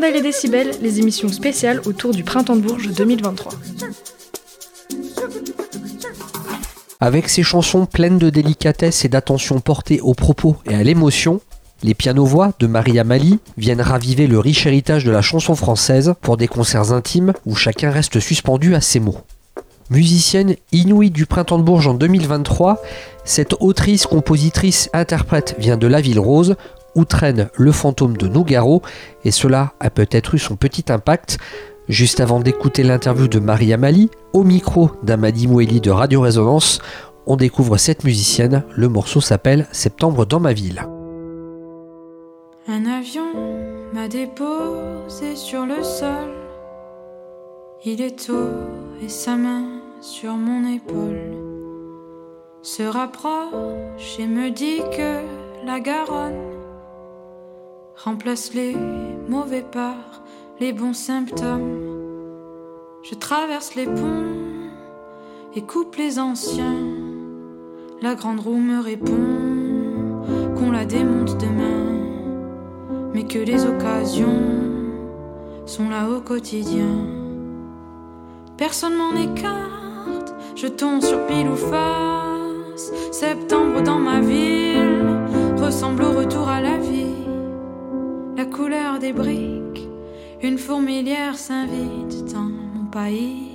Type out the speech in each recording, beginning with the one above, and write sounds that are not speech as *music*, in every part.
Les émissions spéciales autour du Printemps de Bourges 2023. Avec ses chansons pleines de délicatesse et d'attention portée aux propos et à l'émotion, les pianos-voix de Maria Mali viennent raviver le riche héritage de la chanson française pour des concerts intimes où chacun reste suspendu à ses mots. Musicienne inouïe du Printemps de Bourges en 2023, cette autrice, compositrice, interprète vient de la ville rose où traîne le fantôme de Nougaro et cela a peut-être eu son petit impact. Juste avant d'écouter l'interview de Maria Mali, au micro d'Amadi Moueli de Radio Résonance, on découvre cette musicienne. Le morceau s'appelle Septembre dans ma ville. Un avion m'a déposé sur le sol. Il est tôt et sa main sur mon épaule se rapproche et me dit que la Garonne remplace les mauvais par les bons symptômes. Je traverse les ponts et coupe les anciens. La grande roue me répond qu'on la démonte demain mais que les occasions sont là au quotidien. Personne m'en écarte, je tombe sur pile ou face. Septembre dans ma ville ressemble au retour à la vie. Couleur des briques, une fourmilière s'invite dans mon pays.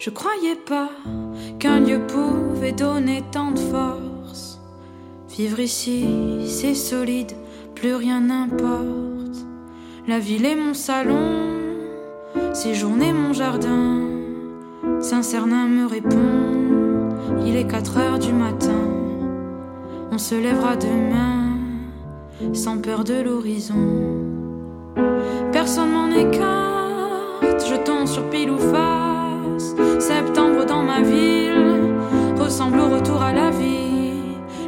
Je croyais pas qu'un lieu pouvait donner tant de force. Vivre ici, c'est solide, plus rien n'importe. La ville est mon salon, séjourner mon jardin. Saint-Cernin me répond, il est 4 heures du matin. On se lèvera demain, sans peur de l'horizon personne m'en écarte. Je tombe sur pile ou face. Septembre dans ma ville ressemble au retour à la vie.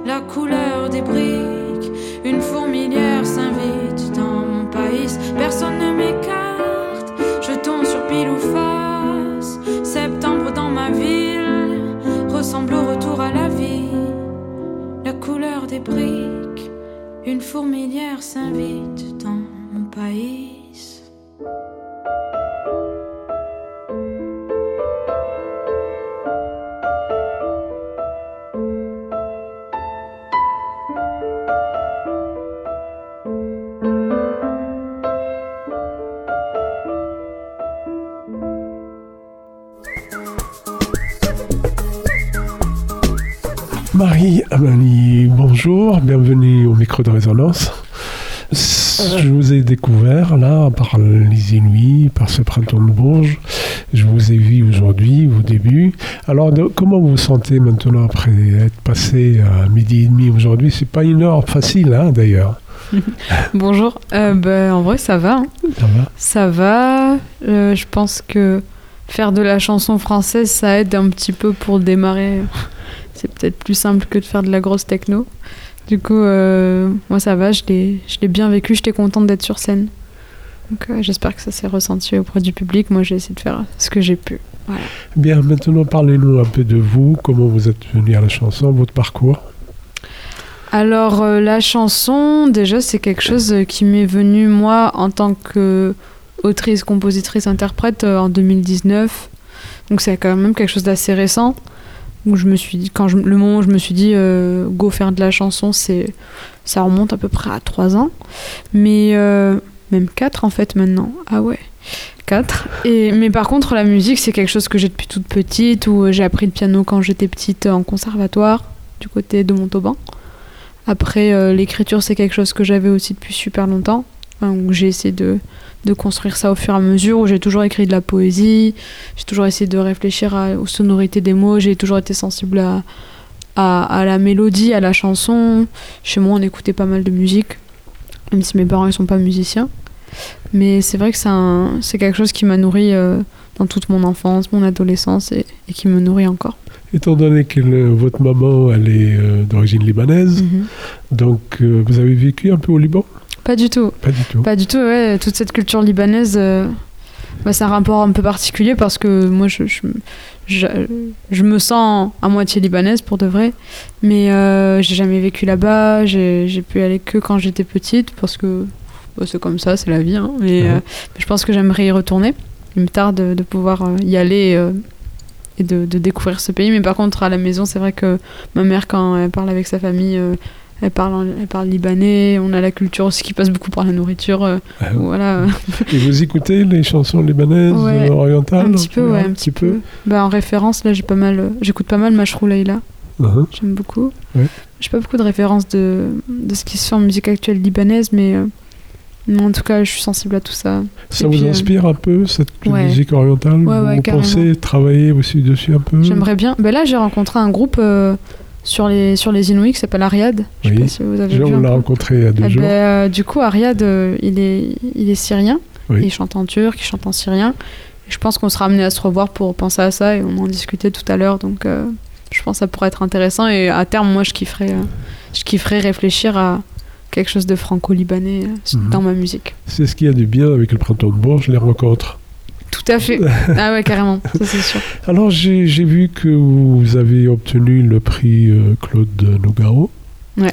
La couleur des briques, une fourmilière s'invite dans mon pays. Personne ne m'écarte. Je tombe sur pile ou face. Septembre dans ma ville ressemble au retour à la vie. La couleur des briques, une fourmilière s'invite dans mon pays. Résonance. Je vous ai découvert là par les Inuits, par ce printemps de Bourges. Je vous ai vu aujourd'hui au début. Alors comment vous vous sentez maintenant après être passé à midi et demi aujourd'hui? C'est pas une heure facile hein, d'ailleurs. *laughs* Bonjour. Euh, ben, en vrai, ça va. Hein. Ça va? Ça va. Euh, je pense que faire de la chanson française, ça aide un petit peu pour démarrer c'est peut-être plus simple que de faire de la grosse techno. Du coup, euh, moi ça va, je l'ai bien vécu, j'étais contente d'être sur scène. Donc euh, j'espère que ça s'est ressenti auprès du public. Moi j'ai essayé de faire ce que j'ai pu. Bien, maintenant parlez-nous un peu de vous, comment vous êtes venu à la chanson, votre parcours? Alors euh, la chanson, déjà c'est quelque chose qui m'est venu moi en tant que autrice, compositrice, interprète en 2019. Donc c'est quand même quelque chose d'assez récent où je me suis quand le moment où je me suis dit euh, go faire de la chanson, c'est ça remonte à peu près à 3 ans, mais euh, même 4 en fait maintenant. Ah ouais. 4. Et, mais par contre, la musique, c'est quelque chose que j'ai depuis toute petite, où j'ai appris le piano quand j'étais petite en conservatoire, du côté de Montauban. Après, euh, l'écriture, c'est quelque chose que j'avais aussi depuis super longtemps, où j'ai essayé de, de construire ça au fur et à mesure, où j'ai toujours écrit de la poésie, j'ai toujours essayé de réfléchir aux sonorités des mots, j'ai toujours été sensible à, à, la mélodie, à la chanson. Chez moi, on écoutait pas mal de musique, même si mes parents ne sont pas musiciens. Mais c'est vrai que c'est quelque chose qui m'a nourri euh, dans toute mon enfance, mon adolescence et, et qui me nourrit encore. Étant donné que le- votre maman, elle est euh, d'origine libanaise, Mhm. donc euh, vous avez vécu un peu au Liban? Pas du tout. Pas du tout. Pas du tout, ouais. Toute cette culture libanaise, euh, bah, c'est un rapport un peu particulier parce que moi, je, je, je, je me sens à moitié libanaise pour de vrai. Mais euh, j'ai jamais vécu là-bas. J'ai pu y aller que quand j'étais petite parce que bah, c'est comme ça, c'est la vie. hein. Mais euh, je pense que j'aimerais y retourner. Il me tarde de, de pouvoir euh, y aller et de, de découvrir ce pays. Mais par contre, à la maison, c'est vrai que ma mère, quand elle parle avec sa famille, elle, parle, elle parle libanais. On a la culture aussi qui passe beaucoup par la nourriture. euh, voilà, *laughs* Et vous écoutez les chansons libanaises, Ouais, euh, orientales un petit peu, ouais, un petit peu? Bah, en référence, là, j'ai pas mal, j'écoute pas mal Mashrou Leila, Uh-huh. j'aime beaucoup. Ouais. J'ai pas beaucoup de références de, de ce qui se fait en musique actuelle libanaise, mais, euh, mais en tout cas, je suis sensible à tout ça. Ça Et vous puis, euh, inspire un peu, cette musique orientale? Vous pensez travailler aussi dessus un peu? J'aimerais bien. Bah, là, j'ai rencontré un groupe sur, les, sur les Inuits qui s'appelle Ariad. Je sais Oui. pas si vous avez Je- vu. On l'a rencontré il y a deux Eh jours. ben, euh, du coup, Ariad, euh, il, est, il est syrien. Oui. Il chante en turc, il chante en syrien. Et je pense qu'on sera amené à se revoir pour penser à ça et on en discutait tout à l'heure. Donc, euh, je pense que ça pourrait être intéressant. Et à terme, moi, je kifferais, je kifferais réfléchir à quelque chose de franco-libanais Mhm. dans ma musique. C'est ce qu'il y a de bien avec le printemps de Bourges, les rencontres. Tout à fait. *laughs* ah ouais, carrément. Ça, c'est sûr. Alors j'ai j'ai vu que vous avez obtenu le prix euh, Claude Nougaro. Ouais.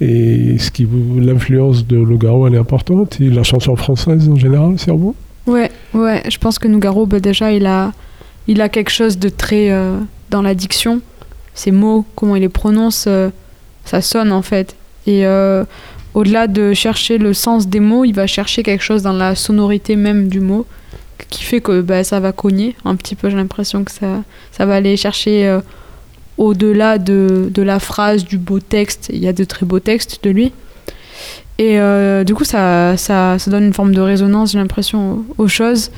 Et ce qui vous l'influence de Nougaro elle est importante et la chanson française en général sur vous? Ouais, ouais. Je pense que Nougaro, bah, déjà, il a, il a quelque chose de très euh, dans la diction. Ses mots, comment il les prononce, euh, ça sonne en fait. Et au-delà de chercher le sens des mots, il va chercher quelque chose dans la sonorité même du mot qui fait que bah, ça va cogner un petit peu. J'ai l'impression que ça, ça va aller chercher euh, au-delà de, de la phrase, du beau texte. Il y a de très beaux textes de lui. Et euh, du coup, ça, ça, ça donne une forme de résonance, j'ai l'impression, aux, aux choses.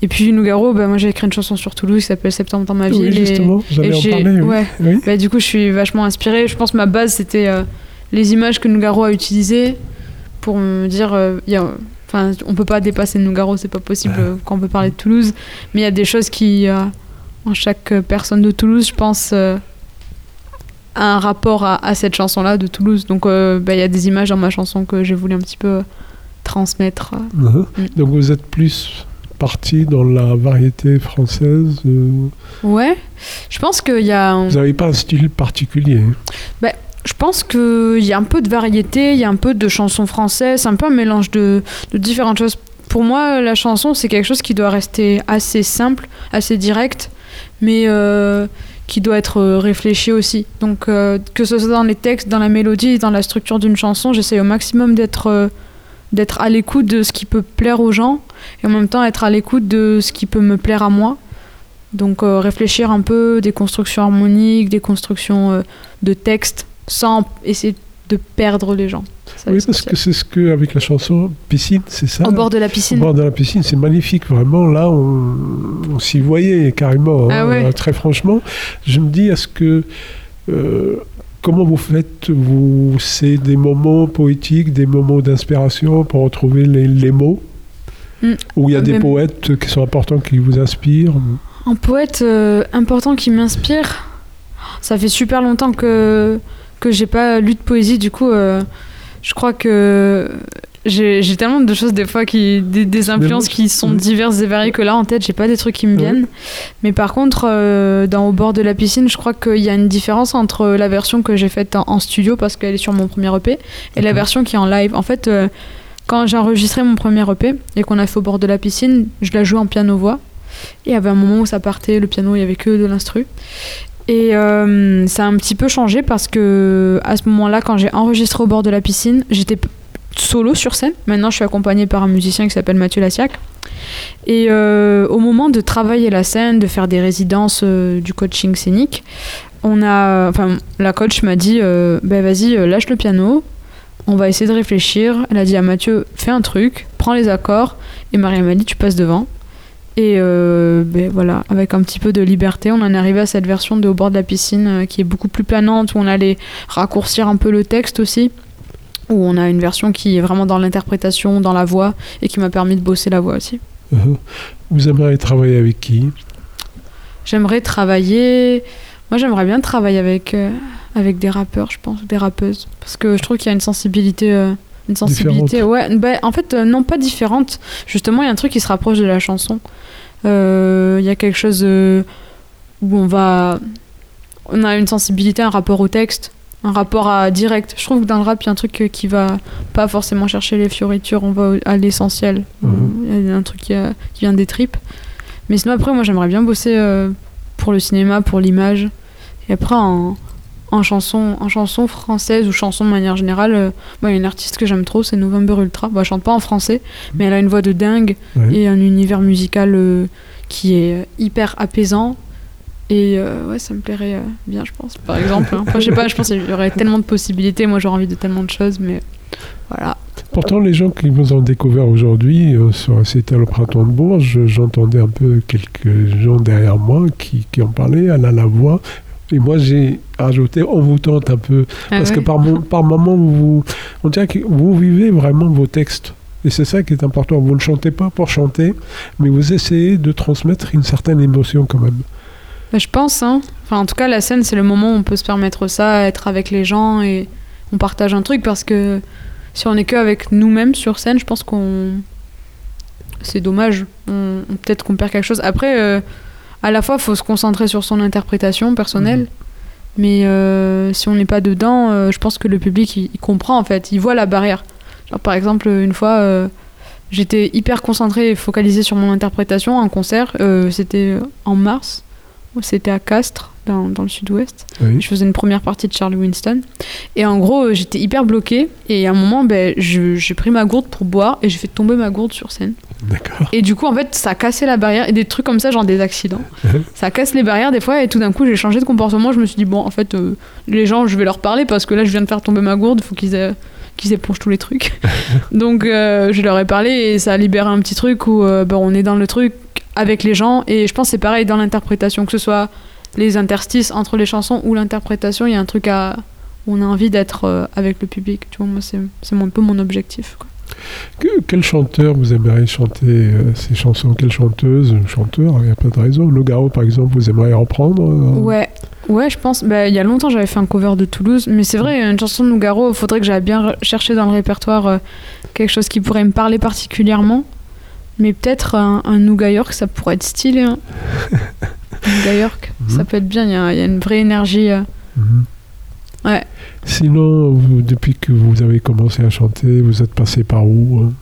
Et puis, Nougaro, bah, moi j'ai écrit une chanson sur Toulouse qui s'appelle Septembre dans ma ville. Oui, et- justement, j'allais en parler. oui. ouais. Oui. bah, du coup, je suis vachement inspirée. Je pense que ma base, c'était euh, les images que Nougaro a utilisées pour me dire. il y a- Enfin, on peut pas dépasser Nougaro, c'est pas possible euh, quand on peut parler de Toulouse. Mais il y a des choses qui, euh, en chaque euh, personne de Toulouse, je pense, euh, a un rapport à, à cette chanson-là de Toulouse. Donc, euh, bah, il y a des images dans ma chanson que j'ai voulu un petit peu transmettre. Mhm. Mm. Donc vous êtes plus parti dans la variété française. Ouais, je pense qu'il y a. un- Vous n'avez pas un style particulier. hein? Je pense qu'il y a un peu de variété, il y a un peu de chansons françaises, un peu un mélange de, différentes choses. Pour moi, la chanson, c'est quelque chose qui doit rester assez simple, assez direct, mais euh, qui doit être euh, réfléchi aussi. Donc, euh, que ce soit dans les textes, dans la mélodie, dans la structure d'une chanson, j'essaie au maximum d'être à l'écoute de ce qui peut plaire aux gens et en même temps être à l'écoute de ce qui peut me plaire à moi. Donc, réfléchir un peu des constructions harmoniques, des constructions de textes sans essayer de perdre les gens. Ça, Oui, parce que c'est ce que avec la chanson Piscine, c'est ça Au bord de la Au piscine. bord de la piscine, c'est magnifique, vraiment. Là, on, on s'y voyait carrément. Ah hein, ouais. Très franchement, je me dis, est-ce que. euh, comment vous faites vous, C'est des moments poétiques, des moments d'inspiration pour retrouver les, les mots Mm. Ou il y a Euh, des poètes qui sont importants, qui vous inspirent Un poète euh, important qui m'inspire. Ça fait super longtemps que que j'ai pas lu de poésie. Du coup, euh, je crois que j'ai tellement de choses des fois qui des, des influences qui sont Mhm. diverses et variées que là en tête j'ai pas des trucs qui me Ouais. viennent. Mais par contre, euh, dans au bord de la piscine, je crois qu'il y a une différence entre la version que j'ai faite en, en studio parce qu'elle est sur mon premier EP et la version qui est en live. En fait. euh, quand j'ai enregistré mon premier EP et qu'on a fait au bord de la piscine, je la jouais en piano-voix. Et il y avait un moment où ça partait, le piano, il y avait que de l'instru. Et euh, ça a un petit peu changé parce que à ce moment-là, quand j'ai enregistré au bord de la piscine, j'étais solo sur scène. Maintenant, je suis accompagnée par un musicien qui s'appelle Mathieu Lassiac. Et euh, au moment de travailler la scène, de faire des résidences euh, du coaching scénique, on a, enfin, la coach m'a dit, ben vas-y, lâche le piano, on va essayer de réfléchir. Elle a dit à Mathieu, fais un truc, prends les accords. Et Maria m'a dit, tu passes devant. Et euh, ben voilà, avec un petit peu de liberté, on en est arrivé à cette version de Au bord de la piscine euh, qui est beaucoup plus planante, où on allait raccourcir un peu le texte aussi. où on a une version qui est vraiment dans l'interprétation, dans la voix, et qui m'a permis de bosser la voix aussi. Uh-huh. Vous aimeriez travailler avec qui? J'aimerais travailler. Moi, j'aimerais bien travailler avec, euh, avec des rappeurs, je pense, des rappeuses. Parce que je trouve qu'il y a une sensibilité. Une sensibilité, ouais. bah, en fait, euh, non, pas différente. Justement, il y a un truc qui se rapproche de la chanson. Euh, Il y a quelque chose euh, où on va. On a une sensibilité, un rapport au texte, un rapport à direct. Je trouve que dans le rap, il y a un truc qui va pas forcément chercher les fioritures, on va à l'essentiel. Mhm. Il y a un truc qui, a- qui vient des tripes. Mais sinon, après, moi, j'aimerais bien bosser pour le cinéma, pour l'image. Et après, en, en, chanson, en chanson française ou chanson de manière générale, euh, il y a une artiste que j'aime trop, c'est November Ultra. Bah, elle chante pas en français, mais elle a une voix de dingue Ouais. et un univers musical euh, qui est euh, hyper apaisant. Et euh, ouais, ça me plairait bien, je pense, par exemple. hein. Après, je sais pas, je pense qu'il y aurait tellement de possibilités. Moi, j'aurais envie de tellement de choses, mais voilà. Pourtant, les gens qui vous ont découvert aujourd'hui C'était le printemps de Bourges, j'entendais un peu quelques gens derrière moi qui, qui en parlaient, elle a la voix. Et moi, j'ai rajouté, on vous tente un peu. Ah Parce que par, par moment, vous, on dirait que vous vivez vraiment vos textes. Et c'est ça qui est important. Vous ne chantez pas pour chanter, mais vous essayez de transmettre une certaine émotion quand même. Bah, je pense, hein. Enfin, en tout cas, la scène, c'est le moment où on peut se permettre ça, être avec les gens et on partage un truc parce que si on est que avec nous-mêmes sur scène, je pense qu'on. C'est dommage. On- Peut-être qu'on perd quelque chose. Après, euh, à la fois, il faut se concentrer sur son interprétation personnelle. Mais euh, si on n'est pas dedans, euh, je pense que le public, il, il comprend en fait. Il voit la barrière. Genre, par exemple, une fois. euh, J'étais hyper concentrée et focalisée sur mon interprétation, un concert, c'était en mars, c'était à Castres, dans, dans le sud-ouest. Oui. Je faisais une première partie de Charlie Winston. Et en gros, euh, j'étais hyper bloquée. Et à un moment, ben, j'ai pris ma gourde pour boire et j'ai fait tomber ma gourde sur scène. D'accord. Et du coup, en fait, ça a cassé la barrière. Et des trucs comme ça, genre des accidents. *laughs* ça casse les barrières des fois. Et tout d'un coup, j'ai changé de comportement. Je me suis dit, bon, en fait, euh, les gens, je vais leur parler parce que là, je viens de faire tomber ma gourde. Il faut qu'ils aient- qu'ils épongent tous les trucs. *laughs* Donc, euh, je leur ai parlé et ça a libéré un petit truc où euh, ben, on est dans le truc avec les gens. Et je pense que c'est pareil dans l'interprétation, que ce soit les interstices entre les chansons ou l'interprétation, il y a un truc à. où on a envie d'être euh, avec le public. Tu vois, moi, c'est c'est un peu mon objectif. quoi. Que- quel chanteur vous aimeriez chanter euh, ces chansons? Quelle chanteuse Chanteur, il n'y a pas de raison. Nogaro, par exemple, vous aimeriez reprendre euh, Ouais, ouais, je pense. Bah, il y a longtemps, j'avais fait un cover de Toulouse, mais c'est vrai, une chanson de Nougaro, il faudrait que j'aille bien chercher dans le répertoire euh, quelque chose qui pourrait me parler particulièrement. Mais peut-être un, un York, ça pourrait être stylé. Hein. *laughs* Nouga York, Mhm. ça peut être bien, il y, a il y a une vraie énergie. euh. Mhm. Ouais. Sinon, vous- depuis que vous avez commencé à chanter, vous êtes passé par où hein?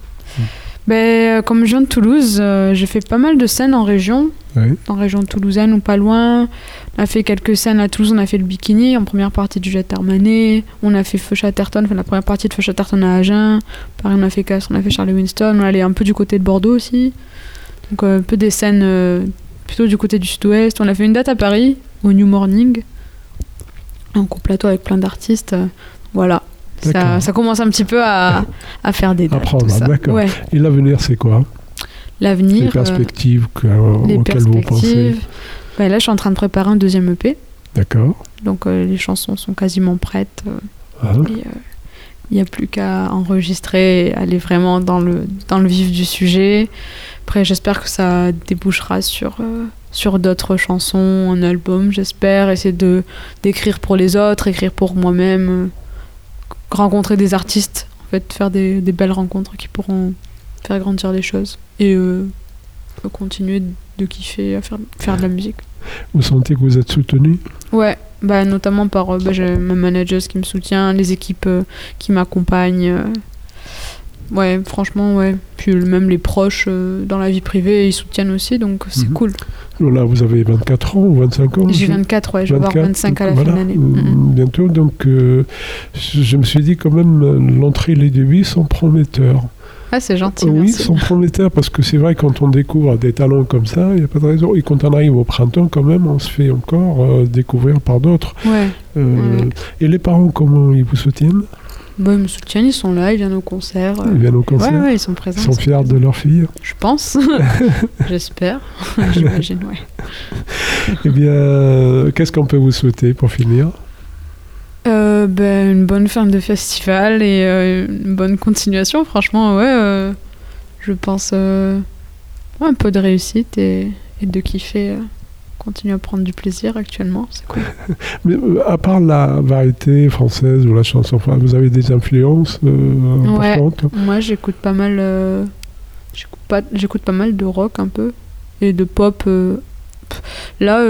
Ben, euh, comme je viens de Toulouse, euh, j'ai fait pas mal de scènes en région, Ouais. en région toulousaine ou pas loin. On a fait quelques scènes à Toulouse, on a fait le Bikini en première partie du Jet Armané. On a fait Feu Chatterton, enfin, la première partie de Feu Chatterton à Agen. Pareil, on a fait Castres, on a fait Charlie Winston. On est allé un peu du côté de Bordeaux aussi. Donc euh, un peu des scènes euh, plutôt du côté du sud-ouest. On a fait une date à Paris, au New Morning. Un gros plateau avec plein d'artistes. euh, voilà. Ça, ça commence un petit peu à, à faire des dates. d'accord. Ouais. Et l'avenir, c'est quoi? L'avenir. Les euh, perspectives que- euh, les auxquelles vous pensez. Bah, là, je suis en train de préparer un deuxième EP. D'accord. Donc, euh, les chansons sont quasiment prêtes. euh, Ah, et, euh, il n'y a plus qu'à enregistrer et aller vraiment dans le, dans le vif du sujet. Après, j'espère que ça débouchera sur, euh, sur d'autres chansons, un album, j'espère. Essayer de, d'écrire pour les autres, écrire pour moi-même. rencontrer des artistes, en fait, faire des, des belles rencontres qui pourront faire grandir les choses. Et euh, continuer de kiffer à faire, faire de la musique. Vous sentez que vous êtes soutenu? Ouais, bah, notamment par euh, bah, ma manager qui me soutient, les équipes euh, qui m'accompagnent. euh. Ouais, franchement, ouais. Puis même les proches euh, dans la vie privée, ils soutiennent aussi, donc c'est Mhm. cool. Là, vous avez 24 ans ou 25 ans J'ai je- 24, ouais, je vais avoir 24, 25 à la fin de l'année. Mhm. Bientôt, donc euh, je me suis dit quand même, l'entrée et les débuts sont prometteurs. Ah, c'est gentil, oui, merci. sont prometteurs parce que c'est vrai, quand on découvre des talents comme ça, il n'y a pas de raison. Et quand on arrive au printemps, quand même, on se fait encore euh, découvrir par d'autres. Ouais, Euh, Ouais. Et les parents, comment ils vous soutiennent? Bah, ils me soutiennent, ils sont là, ils viennent au concert. euh. Ils viennent au concert? Ouais, ouais, ils sont présents. Ils sont ils fiers de leur fille? Je pense. *laughs* J'espère. *laughs* J'imagine, ouais. *laughs* Eh bien, qu'est-ce qu'on peut vous souhaiter pour finir? Euh, ben, une bonne fin de festival et euh, une bonne continuation, franchement, ouais. euh, je pense ouais, un peu de réussite et, et de kiffer. continuer à prendre du plaisir actuellement, c'est cool. *laughs* Mais à part la variété française ou la chanson vous avez des influences Ouais. importantes Moi, j'écoute pas mal. j'écoute pas, j'écoute pas mal de rock un peu et de pop. là,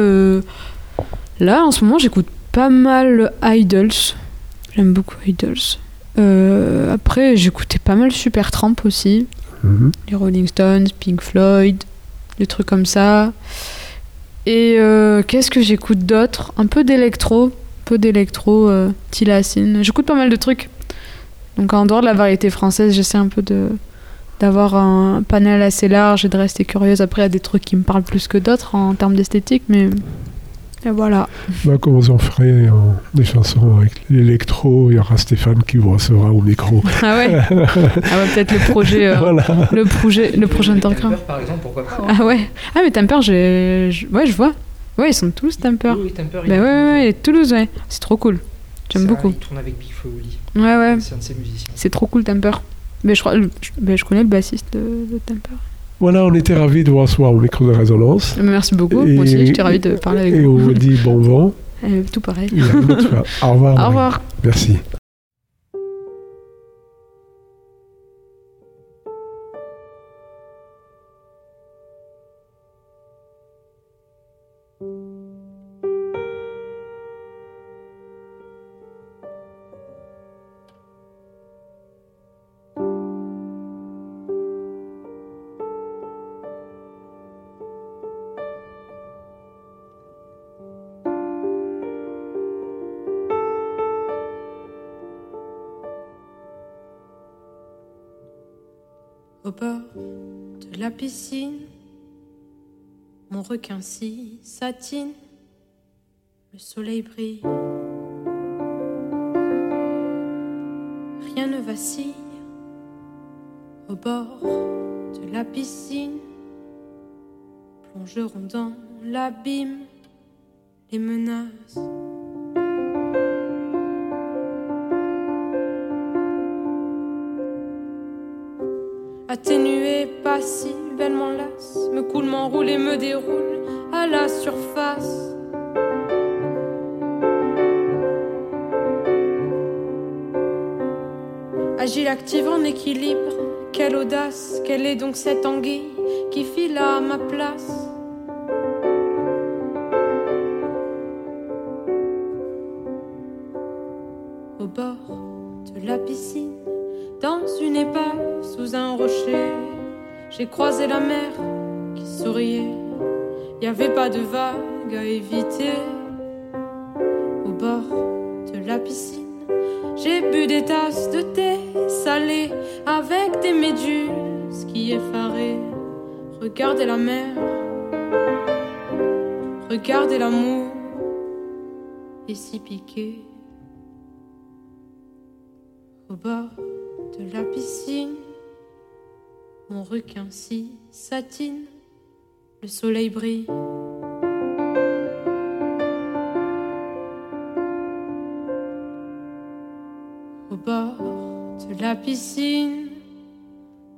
là, en ce moment, j'écoute pas mal Idols. J'aime beaucoup Idols. Euh, après, j'écoutais pas mal Supertramp aussi. Mhm. les Rolling Stones, Pink Floyd, des trucs comme ça. Et euh, qu'est-ce que j'écoute d'autre? Un peu d'électro, un peu d'électro, euh, Tilacine. J'écoute pas mal de trucs. Donc en dehors de la variété française, j'essaie un peu de d'avoir un panel assez large et de rester curieuse. Après, il y a des trucs qui me parlent plus que d'autres en termes d'esthétique, mais et voilà. Bah, vous en ferez euh, des chansons avec l'électro, il y aura Stéphane qui vous recevra au micro. Ah ouais *laughs* Ah ouais, peut-être le projet, euh, voilà. le projet, le prochain Underground. par exemple, pourquoi pas hein. Ah ouais. Ah mais Temper, j'ai, ouais, je vois. Ouais, ils sont tous Temper. Oui, Temper, Bah ouais, ouais, ouais, Toulouse, ouais. C'est trop cool. J'aime beaucoup. Il tourne avec Big. Ouais, ouais. C'est un de ses musiciens. C'est trop cool, Temper. Mais je crois, le- je, mais je connais le bassiste de, de Temper. Voilà, on était ravis de vous recevoir au micro de résonance. Merci beaucoup. Et- Moi aussi, j'étais ravie de parler avec Et on vous. vous dit bon vent. *laughs* Euh, tout pareil. Et à une autre fois. Au revoir. Au revoir. Merci. Mon requin si satine, le soleil brille. Rien ne vacille au bord de la piscine, plongeront dans l'abîme les menaces. Atténué, passivement lasse, me coule, m'enroule et me déroule à la surface. Agile, active en équilibre, quelle audace, quelle est donc cette anguille qui file à ma place? J'ai croisé la mer qui souriait. Y avait pas de vagues à éviter. Au bord de la piscine, j'ai bu des tasses de thé salé avec des méduses qui effaraient. Regardez la mer, regardez l'amour, et si piqué. Au bord de la piscine, mon requin si satine, le soleil brille. Au bord de la piscine,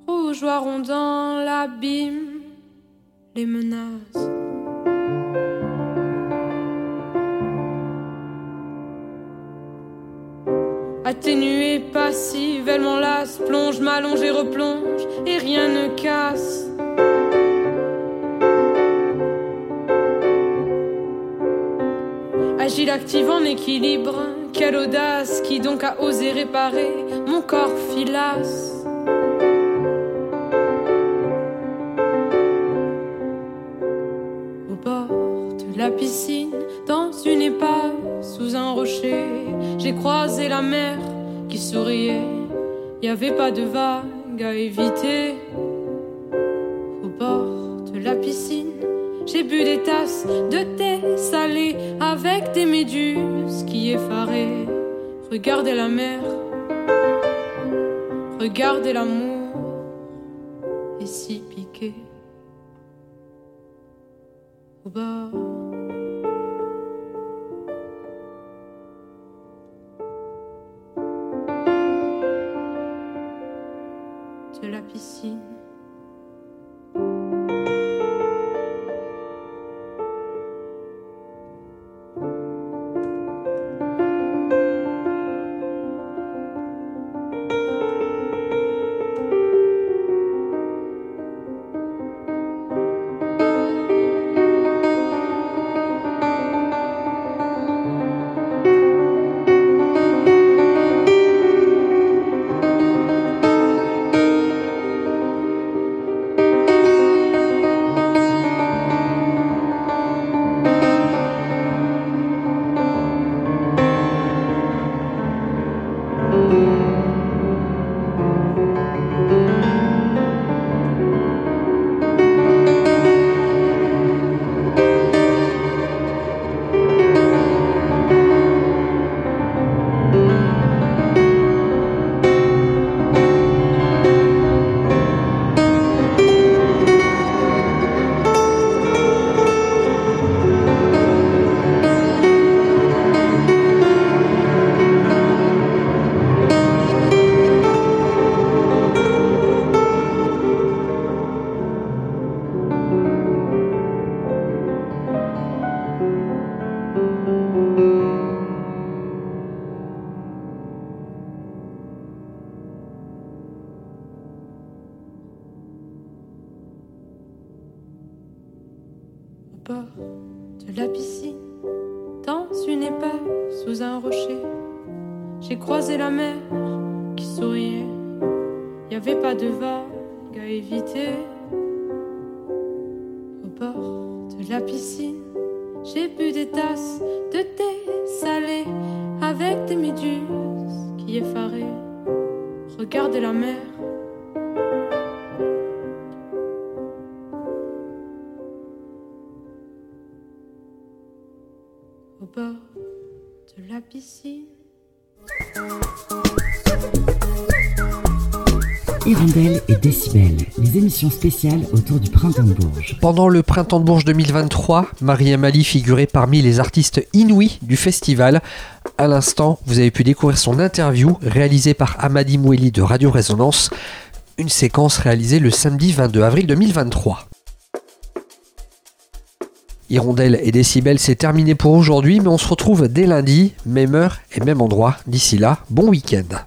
rougeoiront dans l'abîme les menaces. Atténué, passive, elle m'enlace, plonge, m'allonge et replonge, et rien ne casse. Agile, active en équilibre, quelle audace, qui donc a osé réparer mon corps filasse. Au bord de la piscine, croisé la mer qui souriait. Y avait pas de vagues à éviter. Au bord de la piscine, j'ai bu des tasses de thé salé avec des méduses qui effaraient. Regardez la mer, regardez l'amour, et si piqué. Au bord de la piscine. Bord de la piscine. Hirondelle et Décibel, les émissions spéciales autour du printemps de Bourges. Pendant le printemps de Bourges 2023, Marie Amali figurait parmi les artistes inouïs du festival. À l'instant, vous avez pu découvrir son interview réalisée par Amadi Moueli de Radio Résonance, une séquence réalisée le samedi 22 avril 2023. Hirondelle et Décibel, c'est terminé pour aujourd'hui, mais on se retrouve dès lundi, même heure et même endroit. D'ici là, bon week-end.